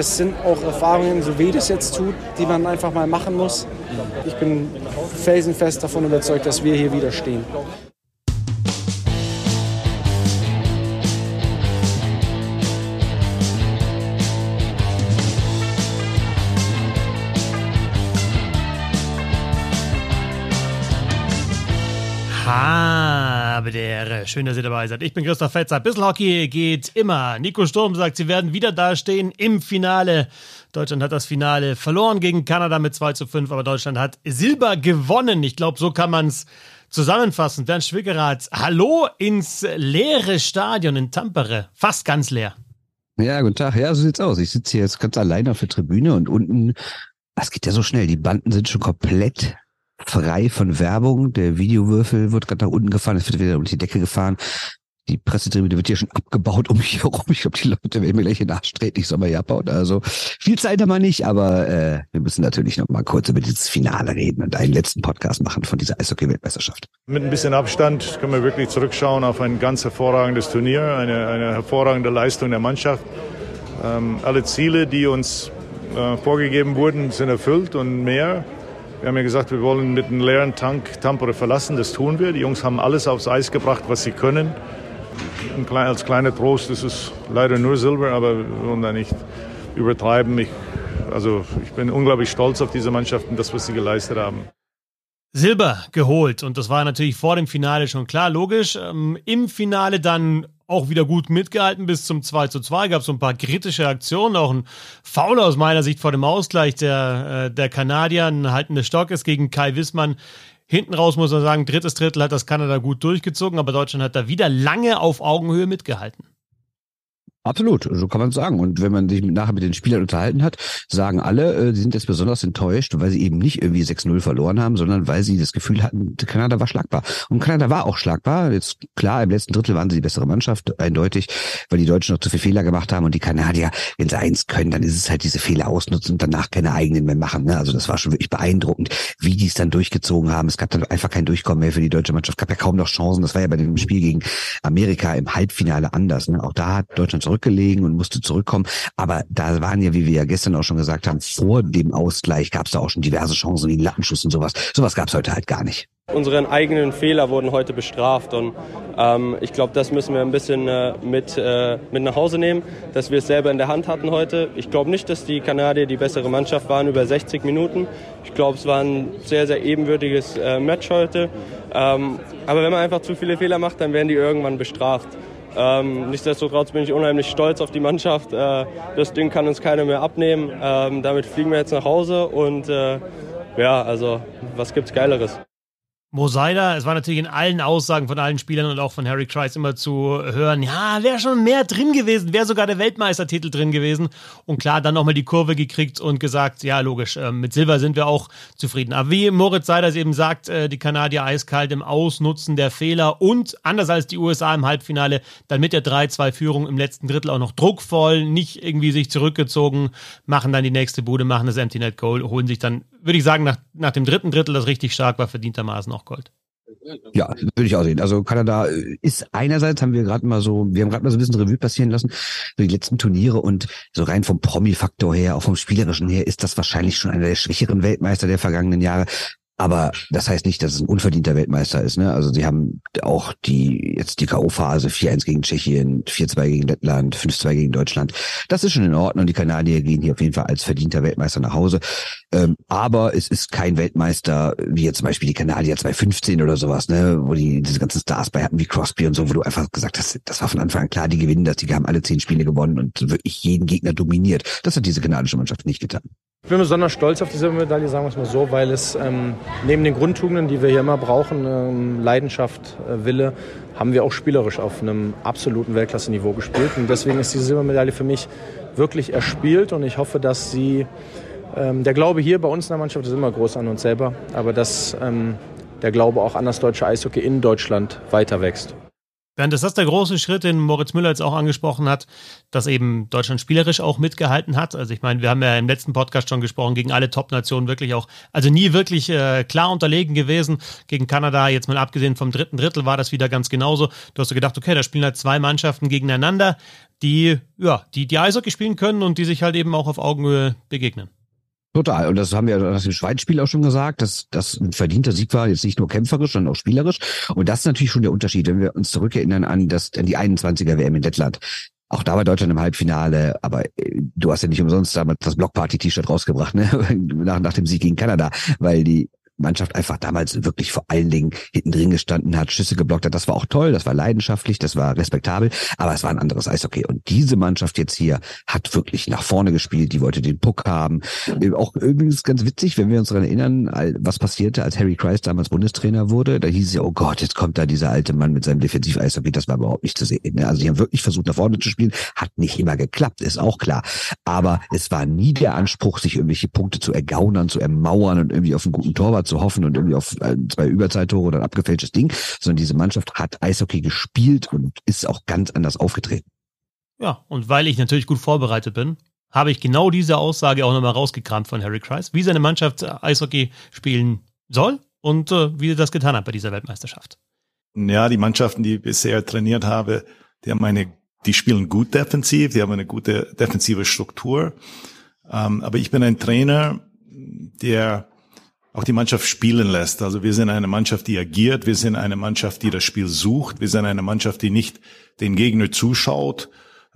Das sind auch Erfahrungen, so wie das jetzt tut, die man einfach mal machen muss. Ich bin felsenfest davon überzeugt, dass wir hier wieder Schön, dass ihr dabei seid. Ich bin Christoph Fetzer. Bissl Hockey geht immer. Nico Sturm sagt, sie werden wieder dastehen im Finale. Deutschland hat das Finale verloren gegen Kanada mit 2 zu 5, aber Deutschland hat Silber gewonnen. Ich glaube, so kann man es zusammenfassen. Bernd Schwickerath, hallo ins leere Stadion in Tampere. Fast ganz leer. Ja, guten Tag. Ja, so sieht's aus. Ich sitze hier jetzt ganz alleine auf der Tribüne und unten, das geht ja so schnell. Die Banden sind schon komplett frei von Werbung. Der Videowürfel wird gerade nach unten gefahren, es wird wieder unter die Decke gefahren. Die Pressetribüne wird hier schon abgebaut um mich herum. Ich glaube, die Leute werden mir gleich in den. Ich soll mal hier abbauen. Also viel Zeit haben wir nicht, aber äh, wir müssen natürlich noch mal kurz über dieses Finale reden und einen letzten Podcast machen von dieser Eishockey-Weltmeisterschaft. Mit ein bisschen Abstand können wir wirklich zurückschauen auf ein ganz hervorragendes Turnier, eine, eine hervorragende Leistung der Mannschaft. Ähm, alle Ziele, die uns äh, vorgegeben wurden, sind erfüllt und mehr. Wir haben ja gesagt, wir wollen mit einem leeren Tank Tampere verlassen. Das tun wir. Die Jungs haben alles aufs Eis gebracht, was sie können. als kleiner Trost ist es leider nur Silber, aber wir wollen da nicht übertreiben. Ich, also ich bin unglaublich stolz auf diese Mannschaft und das, was sie geleistet haben. Silber geholt und das war natürlich vor dem Finale schon klar, logisch. Ähm, Im Finale dann auch wieder gut mitgehalten bis zum 2 zu 2. Gab es so ein paar kritische Aktionen, auch ein Foul aus meiner Sicht vor dem Ausgleich der, äh, der Kanadier, ein haltendes Stock ist gegen Kai Wissmann. Hinten raus muss man sagen, drittes Drittel hat das Kanada gut durchgezogen, aber Deutschland hat da wieder lange auf Augenhöhe mitgehalten. Absolut, so kann man sagen. Und wenn man sich nachher mit den Spielern unterhalten hat, sagen alle, äh, sie sind jetzt besonders enttäuscht, weil sie eben nicht irgendwie 6-0 verloren haben, sondern weil sie das Gefühl hatten, Kanada war schlagbar. Und Kanada war auch schlagbar. Jetzt klar, im letzten Drittel waren sie die bessere Mannschaft, eindeutig, weil die Deutschen noch zu viele Fehler gemacht haben und die Kanadier, wenn sie eins können, dann ist es halt diese Fehler ausnutzen und danach keine eigenen mehr machen. Ne? Also das war schon wirklich beeindruckend, wie die es dann durchgezogen haben. Es gab dann einfach kein Durchkommen mehr für die deutsche Mannschaft. Es gab ja kaum noch Chancen. Das war ja bei dem Spiel gegen Amerika im Halbfinale anders. Ne? Auch da hat Deutschland zurückgelegen und musste zurückkommen. Aber da waren ja, wie wir ja gestern auch schon gesagt haben, vor dem Ausgleich gab es da auch schon diverse Chancen wie Lattenschuss und sowas. Sowas gab es heute halt gar nicht. Unsere eigenen Fehler wurden heute bestraft und ähm, ich glaube, das müssen wir ein bisschen äh, mit, äh, mit nach Hause nehmen, dass wir es selber in der Hand hatten heute. Ich glaube nicht, dass die Kanadier die bessere Mannschaft waren über 60 Minuten. Ich glaube, es war ein sehr, sehr ebenwürdiges äh, Match heute. Ähm, aber wenn man einfach zu viele Fehler macht, dann werden die irgendwann bestraft. Ähm, nichtsdestotrotz bin ich unheimlich stolz auf die Mannschaft. Äh, das Ding kann uns keiner mehr abnehmen. Ähm, damit fliegen wir jetzt nach Hause und äh, ja, also was gibt's Geileres? Mosaida, es war natürlich in allen Aussagen von allen Spielern und auch von Harry Kreis immer zu hören, ja, wäre schon mehr drin gewesen, wäre sogar der Weltmeistertitel drin gewesen. Und klar, dann nochmal die Kurve gekriegt und gesagt, ja, logisch, äh, mit Silber sind wir auch zufrieden. Aber wie Moritz Seiders eben sagt, äh, die Kanadier eiskalt im Ausnutzen der Fehler und anders als die USA im Halbfinale, dann mit der 3-2-Führung im letzten Drittel auch noch druckvoll, nicht irgendwie sich zurückgezogen, machen dann die nächste Bude, machen das Empty Net Goal, holen sich dann, würde ich sagen, nach, nach dem dritten Drittel, das richtig stark war, verdientermaßen auch auch Gold. Ja, würde ich auch sehen. Also Kanada ist einerseits haben wir gerade mal so, wir haben gerade mal so ein bisschen Revue passieren lassen, so die letzten Turniere und so rein vom Promi-Faktor her, auch vom Spielerischen her, ist das wahrscheinlich schon einer der schwächeren Weltmeister der vergangenen Jahre. Aber das heißt nicht, dass es ein unverdienter Weltmeister ist. Ne? Also sie haben auch die jetzt die K.O.-Phase 4-1 gegen Tschechien, 4-2 gegen Lettland, 5-2 gegen Deutschland. Das ist schon in Ordnung. Die Kanadier gehen hier auf jeden Fall als verdienter Weltmeister nach Hause. Ähm, aber es ist kein Weltmeister, wie jetzt zum Beispiel die Kanadier 2015 oder sowas, ne, wo die diese ganzen Stars bei hatten wie Crosby und so, wo du einfach gesagt hast, das war von Anfang an klar, die gewinnen das, die haben alle zehn Spiele gewonnen und wirklich jeden Gegner dominiert. Das hat diese kanadische Mannschaft nicht getan. Ich bin besonders stolz auf diese Medaille, sagen wir es mal so, weil es ähm, neben den Grundtugenden, die wir hier immer brauchen, ähm, Leidenschaft, äh, Wille, haben wir auch spielerisch auf einem absoluten Weltklasse-Niveau gespielt. Und deswegen ist diese Silbermedaille für mich wirklich erspielt und ich hoffe, dass sie, ähm, der Glaube hier bei uns in der Mannschaft ist immer groß an uns selber, aber dass ähm, der Glaube auch an das deutsche Eishockey in Deutschland weiter wächst. Während ist das der große Schritt, den Moritz Müller jetzt auch angesprochen hat, dass eben Deutschland spielerisch auch mitgehalten hat. Also ich meine, wir haben ja im letzten Podcast schon gesprochen, gegen alle Top-Nationen wirklich auch, also nie wirklich äh, klar unterlegen gewesen. Gegen Kanada, jetzt mal abgesehen vom dritten Drittel, war das wieder ganz genauso. Du hast so gedacht, okay, da spielen halt zwei Mannschaften gegeneinander. die, ja, die, die Eishockey spielen können und die sich halt eben auch auf Augenhöhe begegnen. Total. Und das haben wir das im Schweiz-Spiel auch schon gesagt, dass das ein verdienter Sieg war, jetzt nicht nur kämpferisch, sondern auch spielerisch. Und das ist natürlich schon der Unterschied, wenn wir uns zurückerinnern an das, an die 21er WM in Lettland. Auch da war Deutschland im Halbfinale, aber äh, du hast ja nicht umsonst damals das Blockparty-T-Shirt rausgebracht, ne? nach, nach dem Sieg gegen Kanada, weil die Mannschaft einfach damals wirklich vor allen Dingen hinten drin gestanden hat, Schüsse geblockt hat. Das war auch toll, das war leidenschaftlich, das war respektabel, aber es war ein anderes Eishockey. Und diese Mannschaft jetzt hier hat wirklich nach vorne gespielt, die wollte den Puck haben. Auch übrigens ganz witzig, wenn wir uns daran erinnern, was passierte, als Harry Christ damals Bundestrainer wurde, da hieß es ja, oh Gott, jetzt kommt da dieser alte Mann mit seinem Defensiv-Eishockey, das war überhaupt nicht zu sehen. Ne? Also die haben wirklich versucht, nach vorne zu spielen, hat nicht immer geklappt, ist auch klar. Aber es war nie der Anspruch, sich irgendwelche Punkte zu ergaunern, zu ermauern und irgendwie auf einen guten Torwart zu hoffen und irgendwie auf äh, zwei Überzeittore oder ein abgefälschtes Ding, sondern diese Mannschaft hat Eishockey gespielt und ist auch ganz anders aufgetreten. Ja, und weil ich natürlich gut vorbereitet bin, habe ich genau diese Aussage auch nochmal rausgekramt von Harry Kreis, wie seine Mannschaft Eishockey spielen soll und äh, wie er das getan hat bei dieser Weltmeisterschaft. Ja, die Mannschaften, die ich bisher trainiert habe, die haben eine, die spielen gut defensiv, die haben eine gute defensive Struktur. Ähm, aber ich bin ein Trainer, der auch die Mannschaft spielen lässt. Also wir sind eine Mannschaft, die agiert, wir sind eine Mannschaft, die das Spiel sucht, wir sind eine Mannschaft, die nicht den Gegner zuschaut,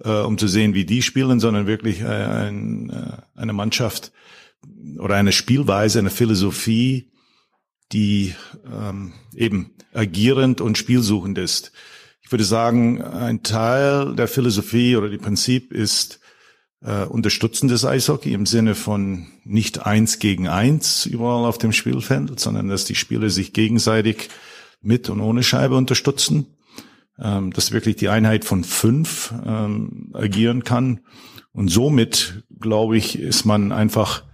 äh, um zu sehen, wie die spielen, sondern wirklich äh, ein, äh, eine Mannschaft oder eine Spielweise, eine Philosophie, die ähm, eben agierend und spielsuchend ist. Ich würde sagen, ein Teil der Philosophie oder die Prinzip ist, äh, unterstützendes Eishockey im Sinne von nicht eins gegen eins überall auf dem Spielfeld, sondern dass die Spieler sich gegenseitig mit und ohne Scheibe unterstützen, ähm, dass wirklich die Einheit von fünf ähm, agieren kann. Und somit, glaube ich, ist man einfach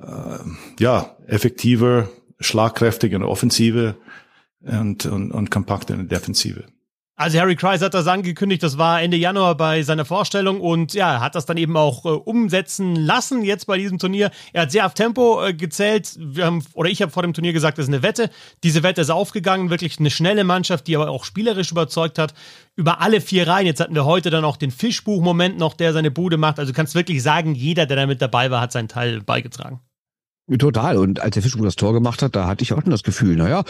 äh, ja effektiver, schlagkräftiger in der Offensive und, und, und kompakt in der Defensive. Also Harry Kreis hat das angekündigt, das war Ende Januar bei seiner Vorstellung und ja, hat das dann eben auch äh, umsetzen lassen jetzt bei diesem Turnier. Er hat sehr auf Tempo äh, gezählt. Wir haben, oder ich habe vor dem Turnier gesagt, das ist eine Wette. Diese Wette ist aufgegangen, wirklich eine schnelle Mannschaft, die aber auch spielerisch überzeugt hat. Über alle vier Reihen. Jetzt hatten wir heute dann auch den Fischbuch-Moment noch, der seine Bude macht. Also du kannst wirklich sagen, jeder, der da mit dabei war, hat seinen Teil beigetragen. Total. Und als der Fischbuch das Tor gemacht hat, da hatte ich auch schon das Gefühl, naja,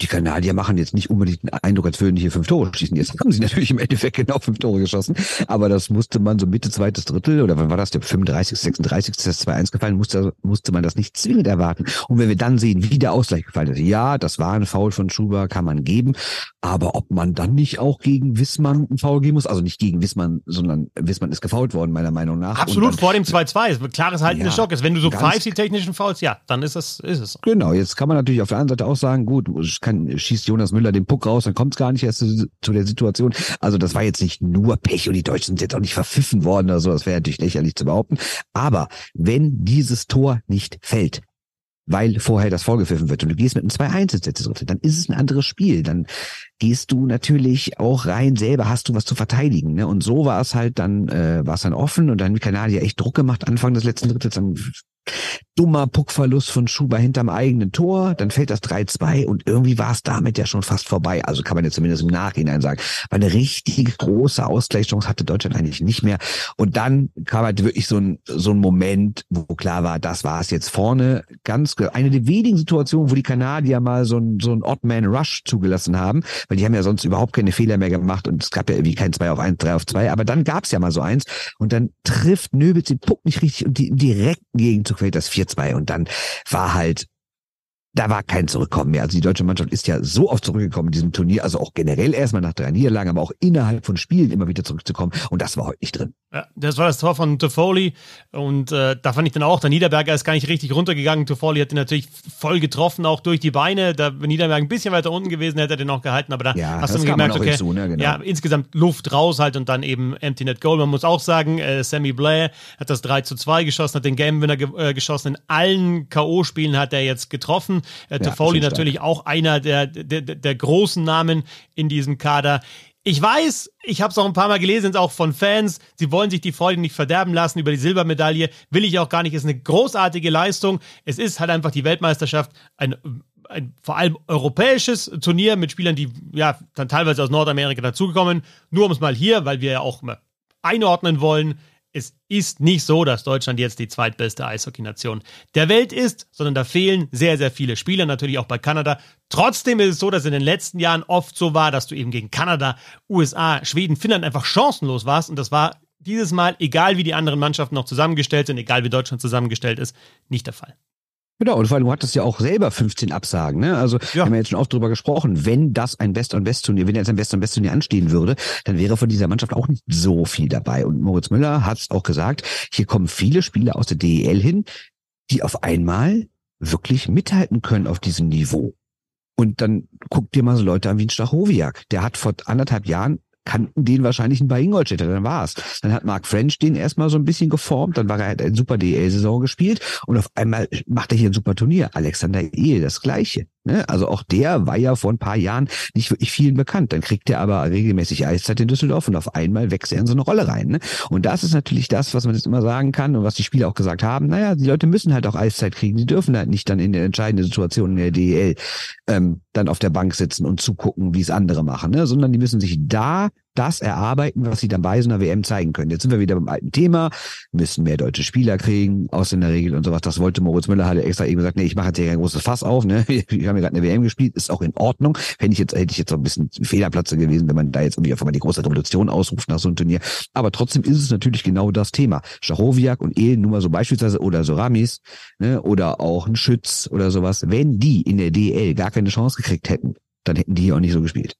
die Kanadier machen jetzt nicht unbedingt einen Eindruck, als würden hier fünf Tore schießen. Jetzt haben sie natürlich im Endeffekt genau fünf Tore geschossen, aber das musste man so Mitte zweites Drittel oder wann war das, der 35., 36., das 2-1 gefallen, musste, musste man das nicht zwingend erwarten. Und wenn wir dann sehen, wie der Ausgleich gefallen ist, ja, das war ein Foul von Schuber, kann man geben, aber ob man dann nicht auch gegen Wissmann ein Foul geben muss, also nicht gegen Wissmann, sondern Wissmann ist gefault worden, meiner Meinung nach. Absolut, dann, vor dem 2-2, klares Halten ja, des Schockes. Wenn du so pfeifst, die technischen Fouls, ja, dann ist es, ist es. Genau, jetzt kann man natürlich auf der anderen Seite auch sagen, gut, kann, schießt Jonas Müller den Puck raus, dann kommt es gar nicht erst zu, zu, der Situation. Also das war jetzt nicht nur Pech und die Deutschen sind jetzt auch nicht verpfiffen worden oder so, das wäre natürlich lächerlich zu behaupten. Aber wenn dieses Tor nicht fällt, weil vorher das vorgepfiffen wird und du gehst mit einem 2-1 ins letzte Dritte, dann ist es ein anderes Spiel. Dann gehst du natürlich auch rein selber, hast du was zu verteidigen. Ne? Und so war es halt dann, äh, war es dann offen und dann die Kanadier echt Druck gemacht, Anfang des letzten Drittes, dann dummer Puckverlust von Schuber hinterm eigenen Tor, dann fällt das 3-2 und irgendwie war es damit ja schon fast vorbei. Also kann man jetzt zumindest im Nachhinein sagen. Weil eine richtige große Ausgleichschance hatte Deutschland eigentlich nicht mehr. Und dann kam halt wirklich so ein, so ein Moment, wo klar war, das war es jetzt vorne. Ganz, eine der wenigen Situationen, wo die Kanadier mal so ein, so ein Odd-Man-Rush zugelassen haben, weil die haben ja sonst überhaupt keine Fehler mehr gemacht und es gab ja irgendwie kein 2 auf 1, 3 auf 2, aber dann gab es ja mal so eins und dann trifft Nöbitz den Puck nicht richtig und die direkten Gegenzug fällt das 4 4-2 und dann war halt da war kein Zurückkommen mehr. Also die deutsche Mannschaft ist ja so oft zurückgekommen in diesem Turnier, also auch generell erstmal nach drei Niederlagen, aber auch innerhalb von Spielen immer wieder zurückzukommen. Und das war heute nicht drin. Ja, das war das Tor von Toffoli und äh, da fand ich dann auch, der Niederberger ist gar nicht richtig runtergegangen. Toffoli hat ihn natürlich voll getroffen, auch durch die Beine. Da wäre Niederberger ein bisschen weiter unten gewesen, hätte er den auch gehalten, aber da ja, hast du gemerkt, okay, hinzu, ne? genau. ja, insgesamt Luft raus halt und dann eben Empty Net Goal. Man muss auch sagen, äh, Sammy Blair hat das 3 zu 2 geschossen, hat den Game Winner ge äh, geschossen. In allen K.O.-Spielen hat er jetzt getroffen. Äh, ja, Toffoli natürlich auch einer der, der, der großen Namen in diesem Kader. Ich weiß, ich habe es auch ein paar Mal gelesen, auch von Fans, sie wollen sich die Freude nicht verderben lassen über die Silbermedaille. Will ich auch gar nicht. Ist eine großartige Leistung. Es ist halt einfach die Weltmeisterschaft, ein, ein vor allem europäisches Turnier mit Spielern, die ja dann teilweise aus Nordamerika dazugekommen. Nur um es mal hier, weil wir ja auch einordnen wollen, es ist nicht so, dass Deutschland jetzt die zweitbeste Eishockey-Nation der Welt ist, sondern da fehlen sehr, sehr viele Spieler, natürlich auch bei Kanada. Trotzdem ist es so, dass in den letzten Jahren oft so war, dass du eben gegen Kanada, USA, Schweden, Finnland einfach chancenlos warst. Und das war dieses Mal, egal wie die anderen Mannschaften noch zusammengestellt sind, egal wie Deutschland zusammengestellt ist, nicht der Fall. Genau, und vor allem, du hattest ja auch selber 15 Absagen, ne? Also, ja. wir haben ja jetzt schon oft drüber gesprochen, wenn das ein Best-Turnier, wenn jetzt ein Best-Turnier anstehen würde, dann wäre von dieser Mannschaft auch nicht so viel dabei. Und Moritz Müller hat es auch gesagt, hier kommen viele Spieler aus der DEL hin, die auf einmal wirklich mithalten können auf diesem Niveau. Und dann guck dir mal so Leute an wie ein Stachowiak. Der hat vor anderthalb Jahren kannten den wahrscheinlich ein paar Ingolstädter, dann war's. Dann hat Mark French den erstmal so ein bisschen geformt, dann war er halt ein super DL-Saison gespielt und auf einmal macht er hier ein super Turnier. Alexander Ehl, das Gleiche. Ne? Also auch der war ja vor ein paar Jahren nicht wirklich vielen bekannt. Dann kriegt er aber regelmäßig Eiszeit in Düsseldorf und auf einmal wächst er in so eine Rolle rein. Ne? Und das ist natürlich das, was man jetzt immer sagen kann und was die Spieler auch gesagt haben. Naja, die Leute müssen halt auch Eiszeit kriegen. Die dürfen halt nicht dann in der entscheidenden Situation in der DEL ähm, dann auf der Bank sitzen und zugucken, wie es andere machen, ne? sondern die müssen sich da das erarbeiten, was sie dann bei so einer WM zeigen können. Jetzt sind wir wieder beim alten Thema, müssen mehr deutsche Spieler kriegen, aus in der Regel und sowas. Das wollte Moritz Müller, hat extra eben gesagt, nee, ich mache jetzt hier kein großes Fass auf, ne? Wir haben ja gerade eine WM gespielt, ist auch in Ordnung. Hätte ich jetzt, hätte ich jetzt so ein bisschen Fehlerplatze gewesen, wenn man da jetzt irgendwie auf einmal die große Revolution ausruft nach so einem Turnier. Aber trotzdem ist es natürlich genau das Thema. Schachowiak und El, nur mal so beispielsweise, oder so Ramis, ne? Oder auch ein Schütz oder sowas. Wenn die in der DL gar keine Chance gekriegt hätten, dann hätten die hier auch nicht so gespielt.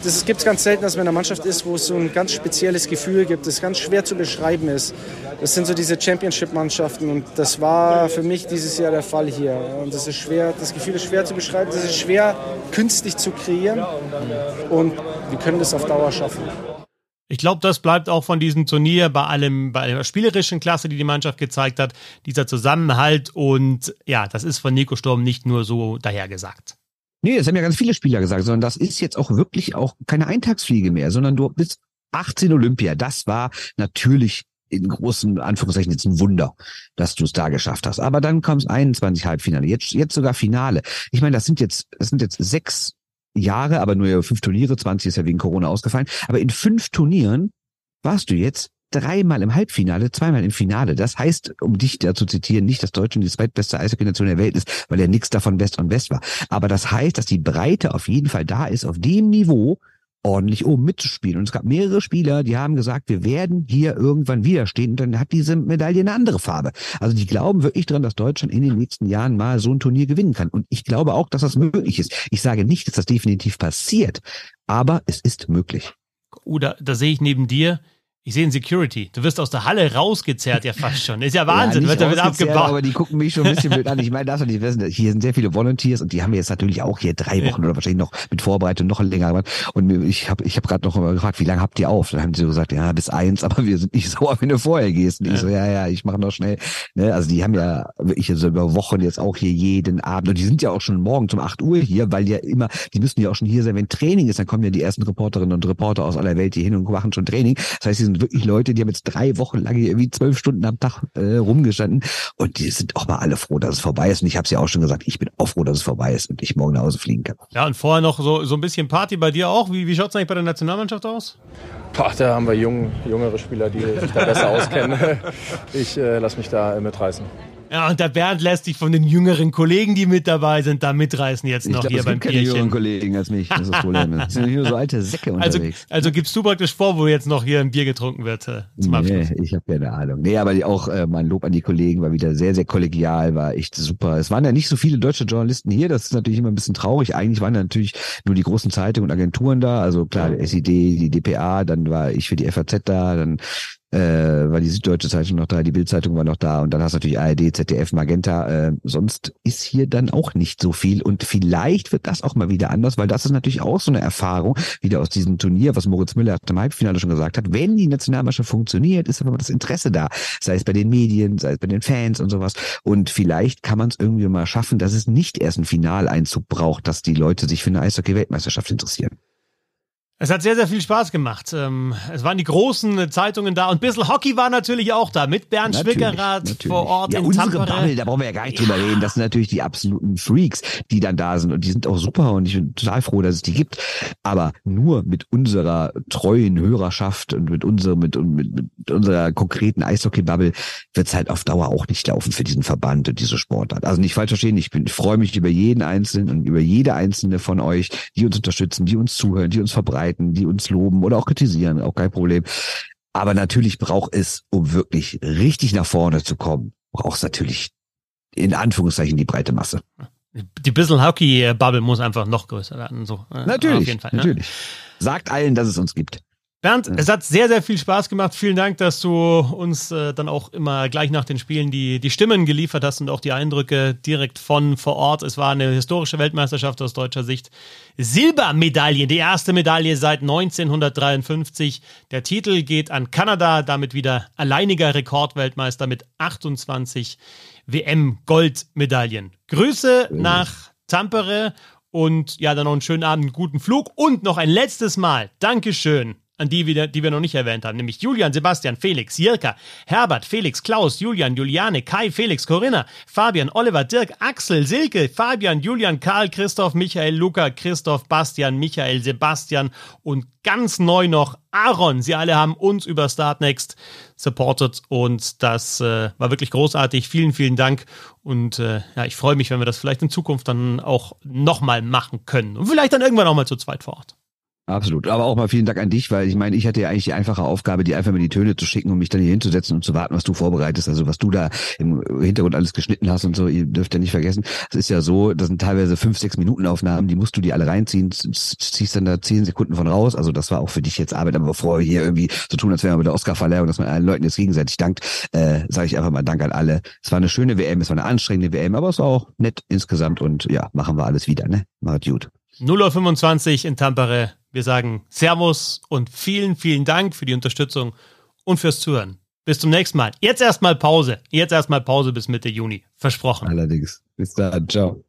Das gibt es ganz selten, dass man in einer Mannschaft ist, wo es so ein ganz spezielles Gefühl gibt, das ganz schwer zu beschreiben ist. Das sind so diese Championship-Mannschaften und das war für mich dieses Jahr der Fall hier. Und das ist schwer, das Gefühl ist schwer zu beschreiben, das ist schwer künstlich zu kreieren und wir können das auf Dauer schaffen. Ich glaube, das bleibt auch von diesem Turnier bei allem, bei der spielerischen Klasse, die die Mannschaft gezeigt hat, dieser Zusammenhalt und ja, das ist von Nico Sturm nicht nur so dahergesagt. Nee, das haben ja ganz viele Spieler gesagt, sondern das ist jetzt auch wirklich auch keine Eintagsfliege mehr, sondern du bist 18 Olympia. Das war natürlich in großen Anführungszeichen jetzt ein Wunder, dass du es da geschafft hast. Aber dann kommst 21 Halbfinale, jetzt, jetzt sogar Finale. Ich meine, das sind jetzt, das sind jetzt sechs Jahre, aber nur fünf Turniere, 20 ist ja wegen Corona ausgefallen. Aber in fünf Turnieren warst du jetzt dreimal im Halbfinale, zweimal im Finale. Das heißt, um dich da zu zitieren, nicht, dass Deutschland die zweitbeste Eishockey-Nation der Welt ist, weil er nichts davon Best und Best war. Aber das heißt, dass die Breite auf jeden Fall da ist, auf dem Niveau ordentlich oben mitzuspielen. Und es gab mehrere Spieler, die haben gesagt, wir werden hier irgendwann widerstehen. Und dann hat diese Medaille eine andere Farbe. Also die glauben wirklich dran, dass Deutschland in den nächsten Jahren mal so ein Turnier gewinnen kann. Und ich glaube auch, dass das möglich ist. Ich sage nicht, dass das definitiv passiert, aber es ist möglich. Da, da sehe ich neben dir ich sehe ein Security. Du wirst aus der Halle rausgezerrt, ja fast schon. Ist ja Wahnsinn, ja, wird da wieder abgebaut. Aber die gucken mich schon ein bisschen blöd an. Ich meine, das und die wissen, hier sind sehr viele Volunteers und die haben jetzt natürlich auch hier drei Wochen oder wahrscheinlich noch mit Vorbereitung noch länger gemacht. Und ich habe ich hab gerade noch gefragt, wie lange habt ihr auf? Dann haben sie so gesagt, ja, bis eins, aber wir sind nicht sauer, wenn du vorher gehst. Und ja. ich so, ja, ja, ich mache noch schnell. Ne? Also die haben ja wirklich so über Wochen jetzt auch hier jeden Abend. Und die sind ja auch schon morgen um acht Uhr hier, weil ja immer, die müssen ja auch schon hier sein, wenn Training ist, dann kommen ja die ersten Reporterinnen und Reporter aus aller Welt hier hin und machen schon Training. Das heißt, die sind wirklich Leute, die haben jetzt drei Wochen lang irgendwie zwölf Stunden am Tag äh, rumgestanden und die sind auch mal alle froh, dass es vorbei ist. Und ich habe es ja auch schon gesagt, ich bin auch froh, dass es vorbei ist und ich morgen nach Hause fliegen kann. Ja, und vorher noch so, so ein bisschen Party bei dir auch. Wie, wie schaut es eigentlich bei der Nationalmannschaft aus? Boah, da haben wir jung, jüngere Spieler, die sich da besser auskennen. Ich äh, lasse mich da mitreißen. Ja, und der Bernd lässt sich von den jüngeren Kollegen, die mit dabei sind, da mitreißen jetzt noch ich glaub, hier es beim gibt Bierchen. keine jüngeren Kollegen als mich, das ist das Problem. Das sind nur so alte Säcke also, unterwegs. Also gibst du praktisch vor, wo jetzt noch hier ein Bier getrunken wird äh, zum Abschluss? Nee, ich habe keine Ahnung. Nee, aber auch äh, mein Lob an die Kollegen war wieder sehr, sehr kollegial, war echt super. Es waren ja nicht so viele deutsche Journalisten hier, das ist natürlich immer ein bisschen traurig. Eigentlich waren da natürlich nur die großen Zeitungen und Agenturen da, also klar, SID, die DPA, dann war ich für die FAZ da, dann äh, war die Süddeutsche Zeitung noch da, die Bildzeitung war noch da und dann hast du natürlich ARD, ZDF, Magenta. Äh, sonst ist hier dann auch nicht so viel und vielleicht wird das auch mal wieder anders, weil das ist natürlich auch so eine Erfahrung wieder aus diesem Turnier, was Moritz Müller im Halbfinale schon gesagt hat. Wenn die Nationalmannschaft funktioniert, ist aber das Interesse da, sei es bei den Medien, sei es bei den Fans und sowas. Und vielleicht kann man es irgendwie mal schaffen, dass es nicht erst einen Finaleinzug braucht, dass die Leute sich für eine Eishockey-Weltmeisterschaft interessieren. Es hat sehr, sehr viel Spaß gemacht. Ähm, es waren die großen Zeitungen da und ein bisschen Hockey war natürlich auch da mit Bernd Schwickerath vor Ort ja, in unsere Tampere. Bubble, da brauchen wir ja gar nicht drüber reden. Das sind natürlich die absoluten Freaks, die dann da sind und die sind auch super und ich bin total froh, dass es die gibt. Aber nur mit unserer treuen Hörerschaft und mit unserem, mit, mit, mit unserer konkreten Eishockey-Bubble wird es halt auf Dauer auch nicht laufen für diesen Verband und diese Sportart. Also nicht falsch verstehen, ich bin, ich freue mich über jeden Einzelnen und über jede einzelne von euch, die uns unterstützen, die uns zuhören, die uns verbreiten verbreiten, die uns loben oder auch kritisieren, auch kein Problem. Aber natürlich braucht es, um wirklich richtig nach vorne zu kommen, braucht es natürlich in Anführungszeichen die breite Masse. Die bisschen Hockey-Bubble muss einfach noch größer werden. So, natürlich, auf jeden Fall, natürlich. Ne? Sagt allen, dass es uns gibt. Bernd, es hat sehr, sehr viel Spaß gemacht. Vielen Dank, dass du uns äh, dann auch immer gleich nach den Spielen die, die Stimmen geliefert hast und auch die Eindrücke direkt von vor Ort. Es war eine historische Weltmeisterschaft aus deutscher Sicht. Silbermedaille, die erste Medaille seit 1953. Der Titel geht an Kanada, damit wieder alleiniger Rekordweltmeister mit 28 WM-Goldmedaillen. Grüße mhm. nach Tampere und ja, dann noch einen schönen Abend, einen guten Flug und noch ein letztes Mal. Dankeschön an die, wir, die wir noch nicht erwähnt haben, nämlich Julian, Sebastian, Felix, Jirka, Herbert, Felix, Klaus, Julian, Juliane, Kai, Felix, Corinna, Fabian, Oliver, Dirk, Axel, Silke, Fabian, Julian, Karl, Christoph, Michael, Luca, Christoph, Bastian, Michael, Sebastian und ganz neu noch Aaron. Sie alle haben uns über Startnext supportet und das äh, war wirklich großartig. Vielen, vielen Dank und äh, ja, ich freue mich, wenn wir das vielleicht in Zukunft dann auch nochmal machen können und vielleicht dann irgendwann auch mal zu zweit vor Ort. Absolut. Aber auch mal vielen Dank an dich, weil ich meine, ich hatte ja eigentlich die einfache Aufgabe, die einfach mal die Töne zu schicken und mich dann hier hinzusetzen und zu warten, was du vorbereitest. Also was du da im Hintergrund alles geschnitten hast und so, ihr dürft ja nicht vergessen. Es ist ja so, das sind teilweise fünf, sechs Minuten Aufnahmen, die musst du dir alle reinziehen, ziehst dann da zehn Sekunden von raus. Also das war auch für dich jetzt Arbeit, aber bevor wir hier irgendwie so tun, als wären wir bei der Oscarverleihung, dass man allen Leuten jetzt gegenseitig dankt, äh, sage ich einfach mal Dank an alle. Es war eine schöne WM, es war eine anstrengende WM, aber es war auch nett insgesamt und ja, machen wir alles wieder, ne? Macht gut. 0.25 Uhr in Tampere. Wir sagen Servus und vielen, vielen Dank für die Unterstützung und fürs Zuhören. Bis zum nächsten Mal. Jetzt erstmal Pause. Jetzt erstmal Pause bis Mitte Juni. Versprochen. Allerdings. Bis dann. Ciao.